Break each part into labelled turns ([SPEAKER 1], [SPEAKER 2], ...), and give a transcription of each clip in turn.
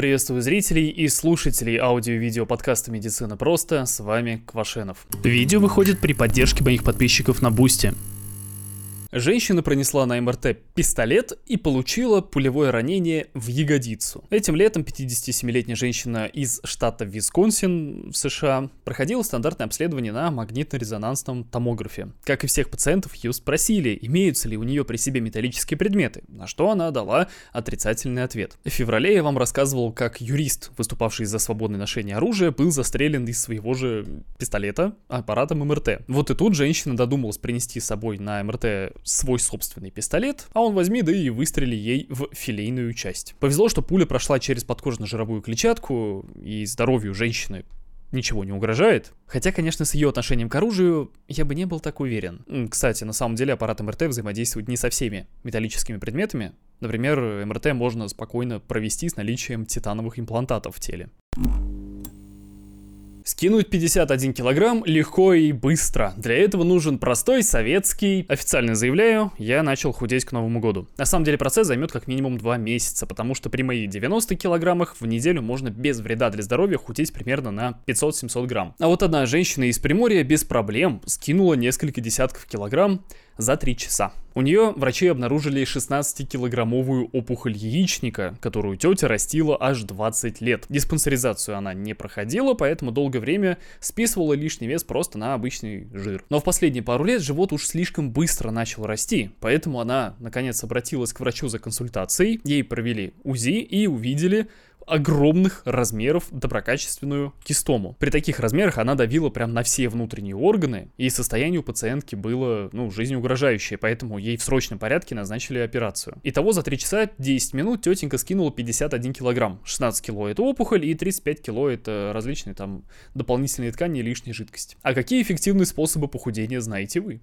[SPEAKER 1] Приветствую зрителей и слушателей аудио-видео подкаста «Медицина просто». С вами Квашенов. Видео выходит при поддержке моих подписчиков на Бусте. Женщина пронесла на МРТ пистолет и получила пулевое ранение в ягодицу. Этим летом 57-летняя женщина из штата Висконсин в США проходила стандартное обследование на магнитно-резонансном томографе. Как и всех пациентов, ее спросили, имеются ли у нее при себе металлические предметы, на что она дала отрицательный ответ. В феврале я вам рассказывал, как юрист, выступавший за свободное ношение оружия, был застрелен из своего же пистолета аппаратом МРТ. Вот и тут женщина додумалась принести с собой на МРТ свой собственный пистолет, а он возьми да и выстрели ей в филейную часть. Повезло, что пуля прошла через подкожно-жировую клетчатку, и здоровью женщины ничего не угрожает. Хотя, конечно, с ее отношением к оружию я бы не был так уверен. Кстати, на самом деле аппарат МРТ взаимодействует не со всеми металлическими предметами. Например, МРТ можно спокойно провести с наличием титановых имплантатов в теле. Скинуть 51 килограмм легко и быстро. Для этого нужен простой советский... Официально заявляю, я начал худеть к Новому году. На самом деле процесс займет как минимум 2 месяца, потому что при моих 90 килограммах в неделю можно без вреда для здоровья худеть примерно на 500-700 грамм. А вот одна женщина из Приморья без проблем скинула несколько десятков килограмм за 3 часа. У нее врачи обнаружили 16-килограммовую опухоль яичника, которую тетя растила аж 20 лет. Диспансеризацию она не проходила, поэтому долгое время списывала лишний вес просто на обычный жир. Но в последние пару лет живот уж слишком быстро начал расти, поэтому она наконец обратилась к врачу за консультацией, ей провели УЗИ и увидели огромных размеров доброкачественную кистому. При таких размерах она давила прям на все внутренние органы, и состояние у пациентки было, ну, жизнеугрожающее, поэтому ей в срочном порядке назначили операцию. Итого за 3 часа 10 минут тетенька скинула 51 килограмм. 16 кило это опухоль, и 35 кило это различные там дополнительные ткани и лишняя жидкость. А какие эффективные способы похудения знаете вы?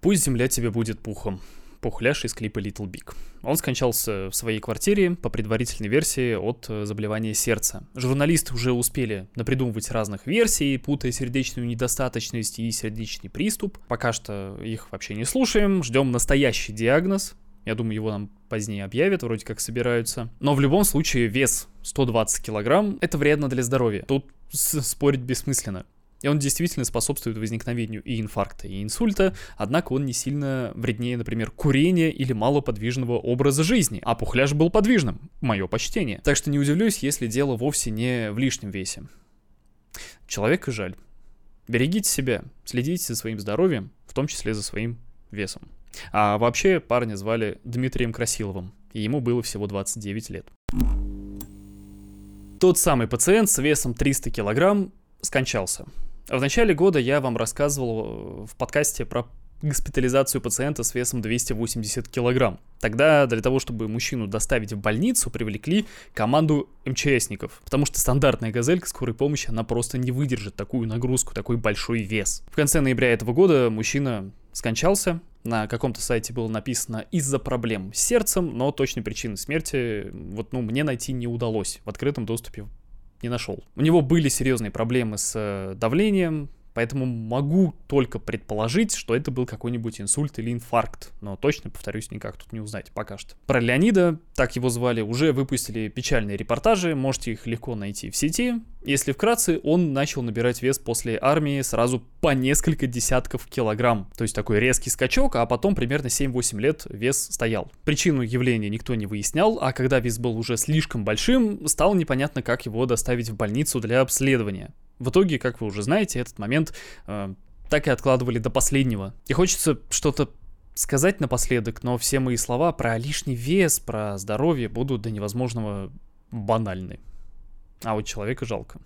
[SPEAKER 1] Пусть земля тебе будет пухом пухляш из клипа Little Big. Он скончался в своей квартире, по предварительной версии, от э, заболевания сердца. Журналисты уже успели напридумывать разных версий, путая сердечную недостаточность и сердечный приступ. Пока что их вообще не слушаем, ждем настоящий диагноз. Я думаю, его нам позднее объявят, вроде как собираются. Но в любом случае вес 120 килограмм – это вредно для здоровья. Тут спорить бессмысленно. И он действительно способствует возникновению и инфаркта, и инсульта, однако он не сильно вреднее, например, курения или малоподвижного образа жизни. А пухляж был подвижным. Мое почтение. Так что не удивлюсь, если дело вовсе не в лишнем весе. Человека жаль. Берегите себя, следите за своим здоровьем, в том числе за своим весом. А вообще парня звали Дмитрием Красиловым, и ему было всего 29 лет. Тот самый пациент с весом 300 килограмм скончался. В начале года я вам рассказывал э, в подкасте про госпитализацию пациента с весом 280 килограмм. Тогда для того, чтобы мужчину доставить в больницу, привлекли команду МЧСников, потому что стандартная газелька скорой помощи, она просто не выдержит такую нагрузку, такой большой вес. В конце ноября этого года мужчина скончался, на каком-то сайте было написано из-за проблем с сердцем, но точной причины смерти вот, ну, мне найти не удалось. В открытом доступе не нашел. У него были серьезные проблемы с э, давлением, Поэтому могу только предположить, что это был какой-нибудь инсульт или инфаркт. Но точно, повторюсь, никак тут не узнать пока что. Про Леонида, так его звали, уже выпустили печальные репортажи, можете их легко найти в сети. Если вкратце, он начал набирать вес после армии сразу по несколько десятков килограмм. То есть такой резкий скачок, а потом примерно 7-8 лет вес стоял. Причину явления никто не выяснял, а когда вес был уже слишком большим, стало непонятно, как его доставить в больницу для обследования. В итоге, как вы уже знаете, этот момент э, так и откладывали до последнего. И хочется что-то сказать напоследок, но все мои слова про лишний вес, про здоровье будут до невозможного банальны. А вот человека жалко.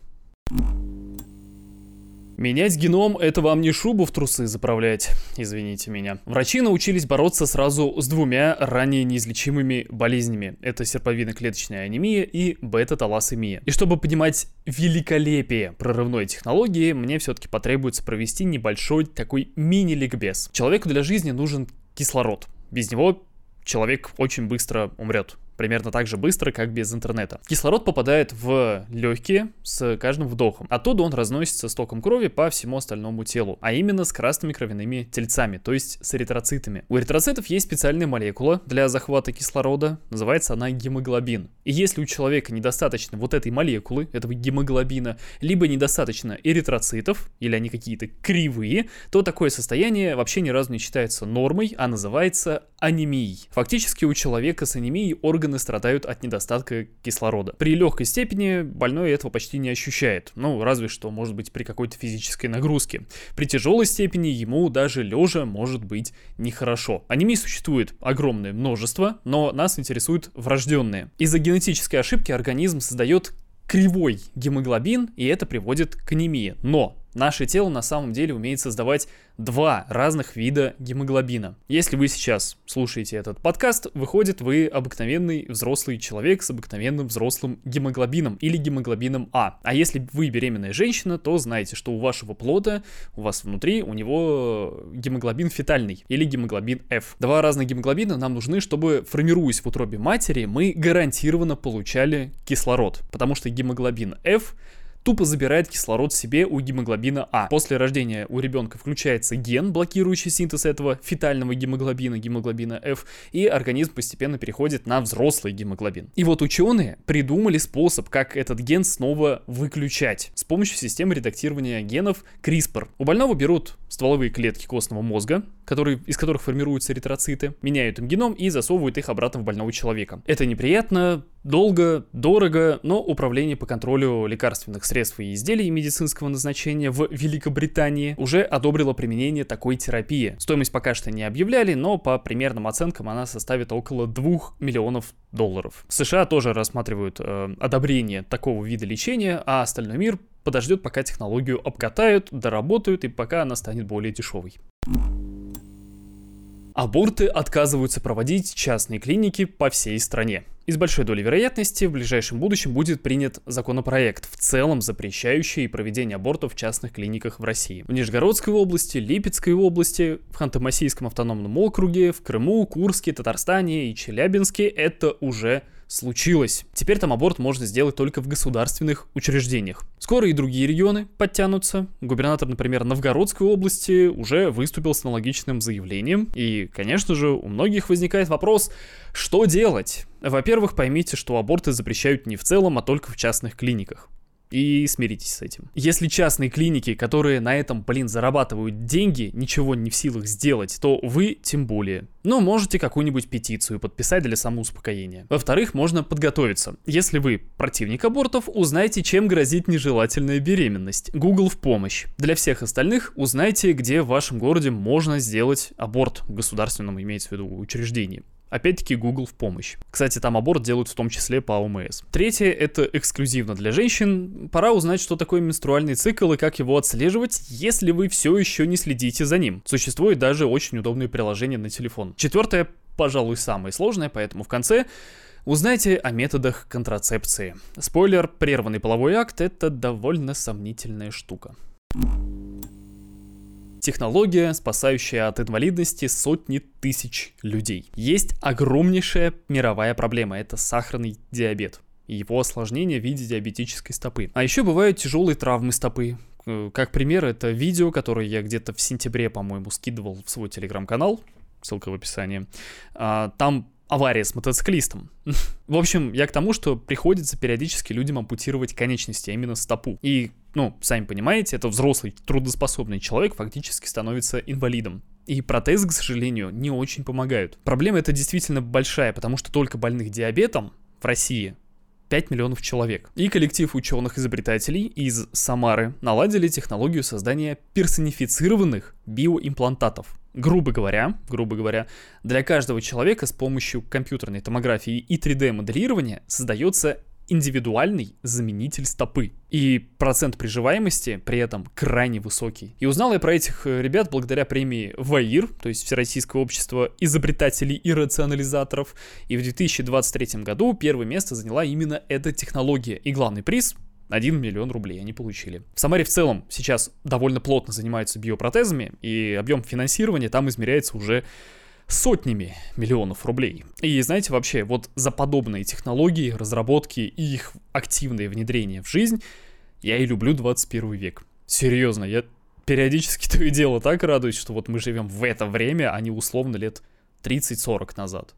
[SPEAKER 1] Менять геном – это вам не шубу в трусы заправлять, извините меня. Врачи научились бороться сразу с двумя ранее неизлечимыми болезнями. Это серповидно-клеточная анемия и бета-талассемия. И чтобы понимать великолепие прорывной технологии, мне все-таки потребуется провести небольшой такой мини-ликбез. Человеку для жизни нужен кислород. Без него человек очень быстро умрет. Примерно так же быстро, как без интернета. Кислород попадает в легкие с каждым вдохом. Оттуда он разносится с током крови по всему остальному телу, а именно с красными кровяными тельцами, то есть с эритроцитами. У эритроцитов есть специальная молекула для захвата кислорода, называется она гемоглобин. И если у человека недостаточно вот этой молекулы, этого гемоглобина, либо недостаточно эритроцитов, или они какие-то кривые, то такое состояние вообще ни разу не считается нормой, а называется анемией. Фактически у человека с анемией органы страдают от недостатка кислорода. При легкой степени больной этого почти не ощущает, ну разве что может быть при какой-то физической нагрузке. При тяжелой степени ему даже лежа может быть нехорошо. Анемий существует огромное множество, но нас интересуют врожденные. Из-за генетической ошибки организм создает кривой гемоглобин, и это приводит к анемии. Но наше тело на самом деле умеет создавать два разных вида гемоглобина. Если вы сейчас слушаете этот подкаст, выходит вы обыкновенный взрослый человек с обыкновенным взрослым гемоглобином или гемоглобином А. А если вы беременная женщина, то знаете, что у вашего плода, у вас внутри, у него гемоглобин фетальный или гемоглобин F. Два разных гемоглобина нам нужны, чтобы, формируясь в утробе матери, мы гарантированно получали кислород. Потому что гемоглобин F тупо забирает кислород себе у гемоглобина А. После рождения у ребенка включается ген, блокирующий синтез этого фетального гемоглобина, гемоглобина F, и организм постепенно переходит на взрослый гемоглобин. И вот ученые придумали способ, как этот ген снова выключать с помощью системы редактирования генов CRISPR. У больного берут стволовые клетки костного мозга, которые, из которых формируются эритроциты, меняют им геном и засовывают их обратно в больного человека. Это неприятно, долго, дорого, но управление по контролю лекарственных средств и изделий медицинского назначения в Великобритании уже одобрило применение такой терапии. Стоимость пока что не объявляли, но по примерным оценкам она составит около 2 миллионов долларов. США тоже рассматривают э, одобрение такого вида лечения, а остальной мир подождет, пока технологию обкатают, доработают и пока она станет более дешевой. Аборты отказываются проводить частные клиники по всей стране. И с большой долей вероятности в ближайшем будущем будет принят законопроект, в целом запрещающий проведение абортов в частных клиниках в России. В Нижегородской области, Липецкой области, в Ханты-Мансийском автономном округе, в Крыму, Курске, Татарстане и Челябинске это уже случилось. Теперь там аборт можно сделать только в государственных учреждениях. Скоро и другие регионы подтянутся. Губернатор, например, Новгородской области уже выступил с аналогичным заявлением. И, конечно же, у многих возникает вопрос, что делать? Во-первых, поймите, что аборты запрещают не в целом, а только в частных клиниках и смиритесь с этим. Если частные клиники, которые на этом, блин, зарабатывают деньги, ничего не в силах сделать, то вы тем более. Но можете какую-нибудь петицию подписать для самоуспокоения. Во-вторых, можно подготовиться. Если вы противник абортов, узнайте, чем грозит нежелательная беременность. Google в помощь. Для всех остальных узнайте, где в вашем городе можно сделать аборт в государственном, имеется в виду, учреждении. Опять-таки Google в помощь. Кстати, там аборт делают в том числе по ОМС. Третье — это эксклюзивно для женщин. Пора узнать, что такое менструальный цикл и как его отслеживать, если вы все еще не следите за ним. Существует даже очень удобное приложение на телефон. Четвертое, пожалуй, самое сложное, поэтому в конце Узнайте о методах контрацепции. Спойлер, прерванный половой акт — это довольно сомнительная штука. Технология, спасающая от инвалидности сотни тысяч людей. Есть огромнейшая мировая проблема, это сахарный диабет и его осложнение в виде диабетической стопы. А еще бывают тяжелые травмы стопы. Э, как пример, это видео, которое я где-то в сентябре, по-моему, скидывал в свой телеграм-канал, ссылка в описании. А, там авария с мотоциклистом. в общем, я к тому, что приходится периодически людям ампутировать конечности, а именно стопу. И, ну, сами понимаете, это взрослый, трудоспособный человек фактически становится инвалидом. И протезы, к сожалению, не очень помогают. Проблема эта действительно большая, потому что только больных диабетом в России 5 миллионов человек. И коллектив ученых-изобретателей из Самары наладили технологию создания персонифицированных биоимплантатов. Грубо говоря, грубо говоря, для каждого человека с помощью компьютерной томографии и 3D-моделирования создается индивидуальный заменитель стопы. И процент приживаемости при этом крайне высокий. И узнал я про этих э, ребят благодаря премии ВАИР, то есть Всероссийское общество изобретателей и рационализаторов. И в 2023 году первое место заняла именно эта технология. И главный приз 1 миллион рублей они получили. В Самаре в целом сейчас довольно плотно занимаются биопротезами, и объем финансирования там измеряется уже сотнями миллионов рублей. И знаете, вообще, вот за подобные технологии, разработки и их активное внедрение в жизнь я и люблю 21 век. Серьезно, я периодически то и дело так радуюсь, что вот мы живем в это время, а не условно лет 30-40 назад.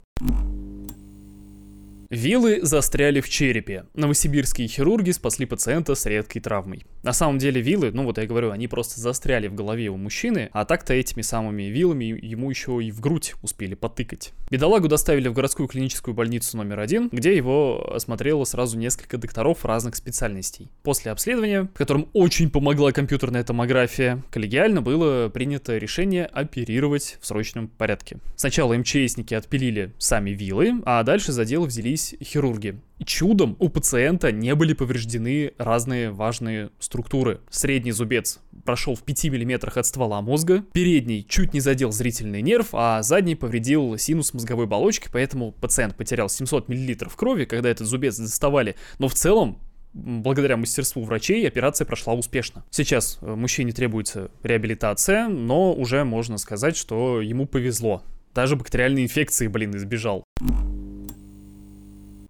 [SPEAKER 1] Вилы застряли в черепе. Новосибирские хирурги спасли пациента с редкой травмой. На самом деле вилы, ну вот я говорю, они просто застряли в голове у мужчины, а так-то этими самыми вилами ему еще и в грудь успели потыкать. Бедолагу доставили в городскую клиническую больницу номер один, где его осмотрело сразу несколько докторов разных специальностей. После обследования, в котором очень помогла компьютерная томография, коллегиально было принято решение оперировать в срочном порядке. Сначала МЧСники отпилили сами вилы, а дальше за дело взялись нашлись хирурги. Чудом у пациента не были повреждены разные важные структуры. Средний зубец прошел в 5 мм от ствола мозга, передний чуть не задел зрительный нерв, а задний повредил синус мозговой оболочки, поэтому пациент потерял 700 мл крови, когда этот зубец доставали. Но в целом благодаря мастерству врачей операция прошла успешно. Сейчас э, мужчине требуется реабилитация, но уже можно сказать, что ему повезло. Даже бактериальной инфекции, блин, избежал.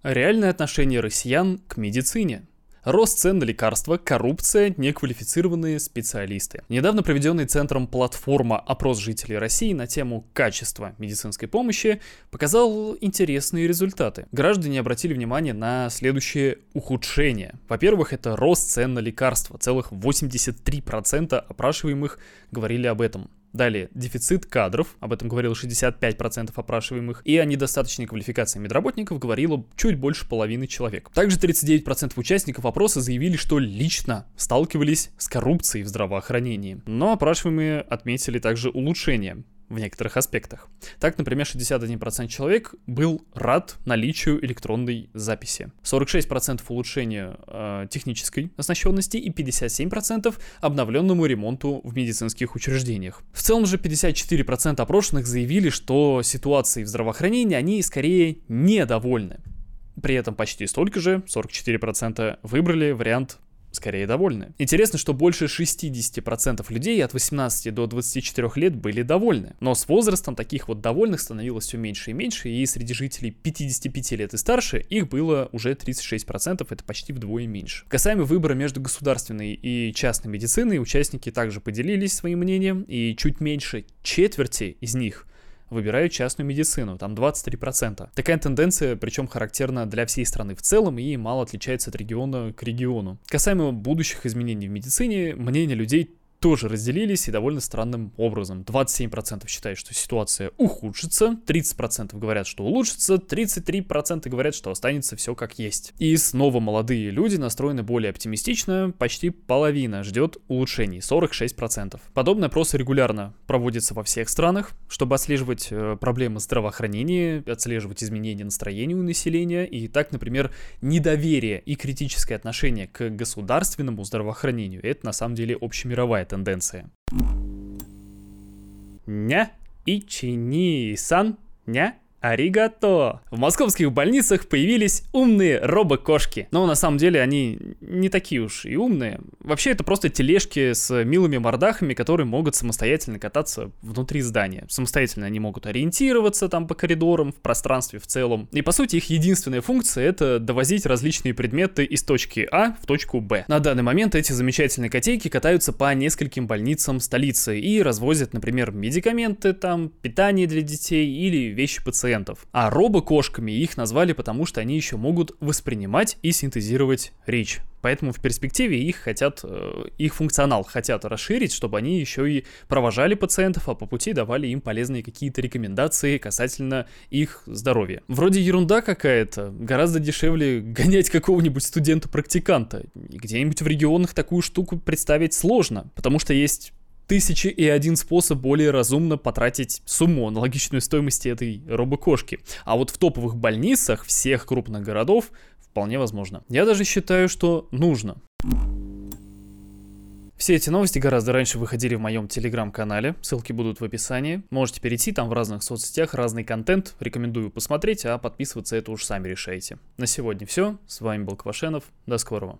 [SPEAKER 1] Реальное отношение россиян к медицине. Рост цен на лекарства, коррупция, неквалифицированные специалисты. Недавно проведенный Центром платформа опрос жителей России на тему качества медицинской помощи показал интересные результаты. Граждане обратили внимание на следующее ухудшение. Во-первых, это рост цен на лекарства. Целых 83% опрашиваемых говорили об этом. Далее, дефицит кадров, об этом говорило 65% опрашиваемых, и о недостаточной квалификации медработников говорило чуть больше половины человек. Также 39% участников опроса заявили, что лично сталкивались с коррупцией в здравоохранении. Но опрашиваемые отметили также улучшение в некоторых аспектах. Так, например, 61% человек был рад наличию электронной записи, 46% улучшению э, технической оснащенности и 57% обновленному ремонту в медицинских учреждениях. В целом же 54% опрошенных заявили, что ситуацией в здравоохранении они скорее недовольны. При этом почти столько же, 44%, выбрали вариант скорее довольны. Интересно, что больше 60% людей от 18 до 24 лет были довольны. Но с возрастом таких вот довольных становилось все меньше и меньше, и среди жителей 55 лет и старше их было уже 36%, это почти вдвое меньше. Касаемо выбора между государственной и частной медициной, участники также поделились своим мнением, и чуть меньше четверти из них выбирают частную медицину, там 23%. Такая тенденция, причем характерна для всей страны в целом и мало отличается от региона к региону. Касаемо будущих изменений в медицине, мнение людей тоже разделились и довольно странным образом. 27% считают, что ситуация ухудшится, 30% говорят, что улучшится, 33% говорят, что останется все как есть. И снова молодые люди настроены более оптимистично, почти половина ждет улучшений, 46%. Подобные опросы регулярно проводятся во всех странах, чтобы отслеживать э, проблемы здравоохранения, отслеживать изменения настроения у населения. И так, например, недоверие и критическое отношение к государственному здравоохранению, это на самом деле общемировая тенденция. Ня Ичини-сан, ня Аригато! В московских больницах появились умные робокошки. Но на самом деле они не такие уж и умные. Вообще это просто тележки с милыми мордахами, которые могут самостоятельно кататься внутри здания. Самостоятельно они могут ориентироваться там по коридорам, в пространстве в целом. И по сути их единственная функция это довозить различные предметы из точки А в точку Б. На данный момент эти замечательные котейки катаются по нескольким больницам столицы и развозят, например, медикаменты там, питание для детей или вещи пациентов пациентов. А робокошками их назвали потому, что они еще могут воспринимать и синтезировать речь. Поэтому в перспективе их хотят, э, их функционал хотят расширить, чтобы они еще и провожали пациентов, а по пути давали им полезные какие-то рекомендации касательно их здоровья. Вроде ерунда какая-то, гораздо дешевле гонять какого-нибудь студента-практиканта. Где-нибудь в регионах такую штуку представить сложно, потому что есть тысячи и один способ более разумно потратить сумму, аналогичную стоимости этой робокошки. А вот в топовых больницах всех крупных городов вполне возможно. Я даже считаю, что нужно. Все эти новости гораздо раньше выходили в моем телеграм-канале, ссылки будут в описании. Можете перейти, там в разных соцсетях разный контент, рекомендую посмотреть, а подписываться это уж сами решайте. На сегодня все, с вами был Квашенов, до скорого.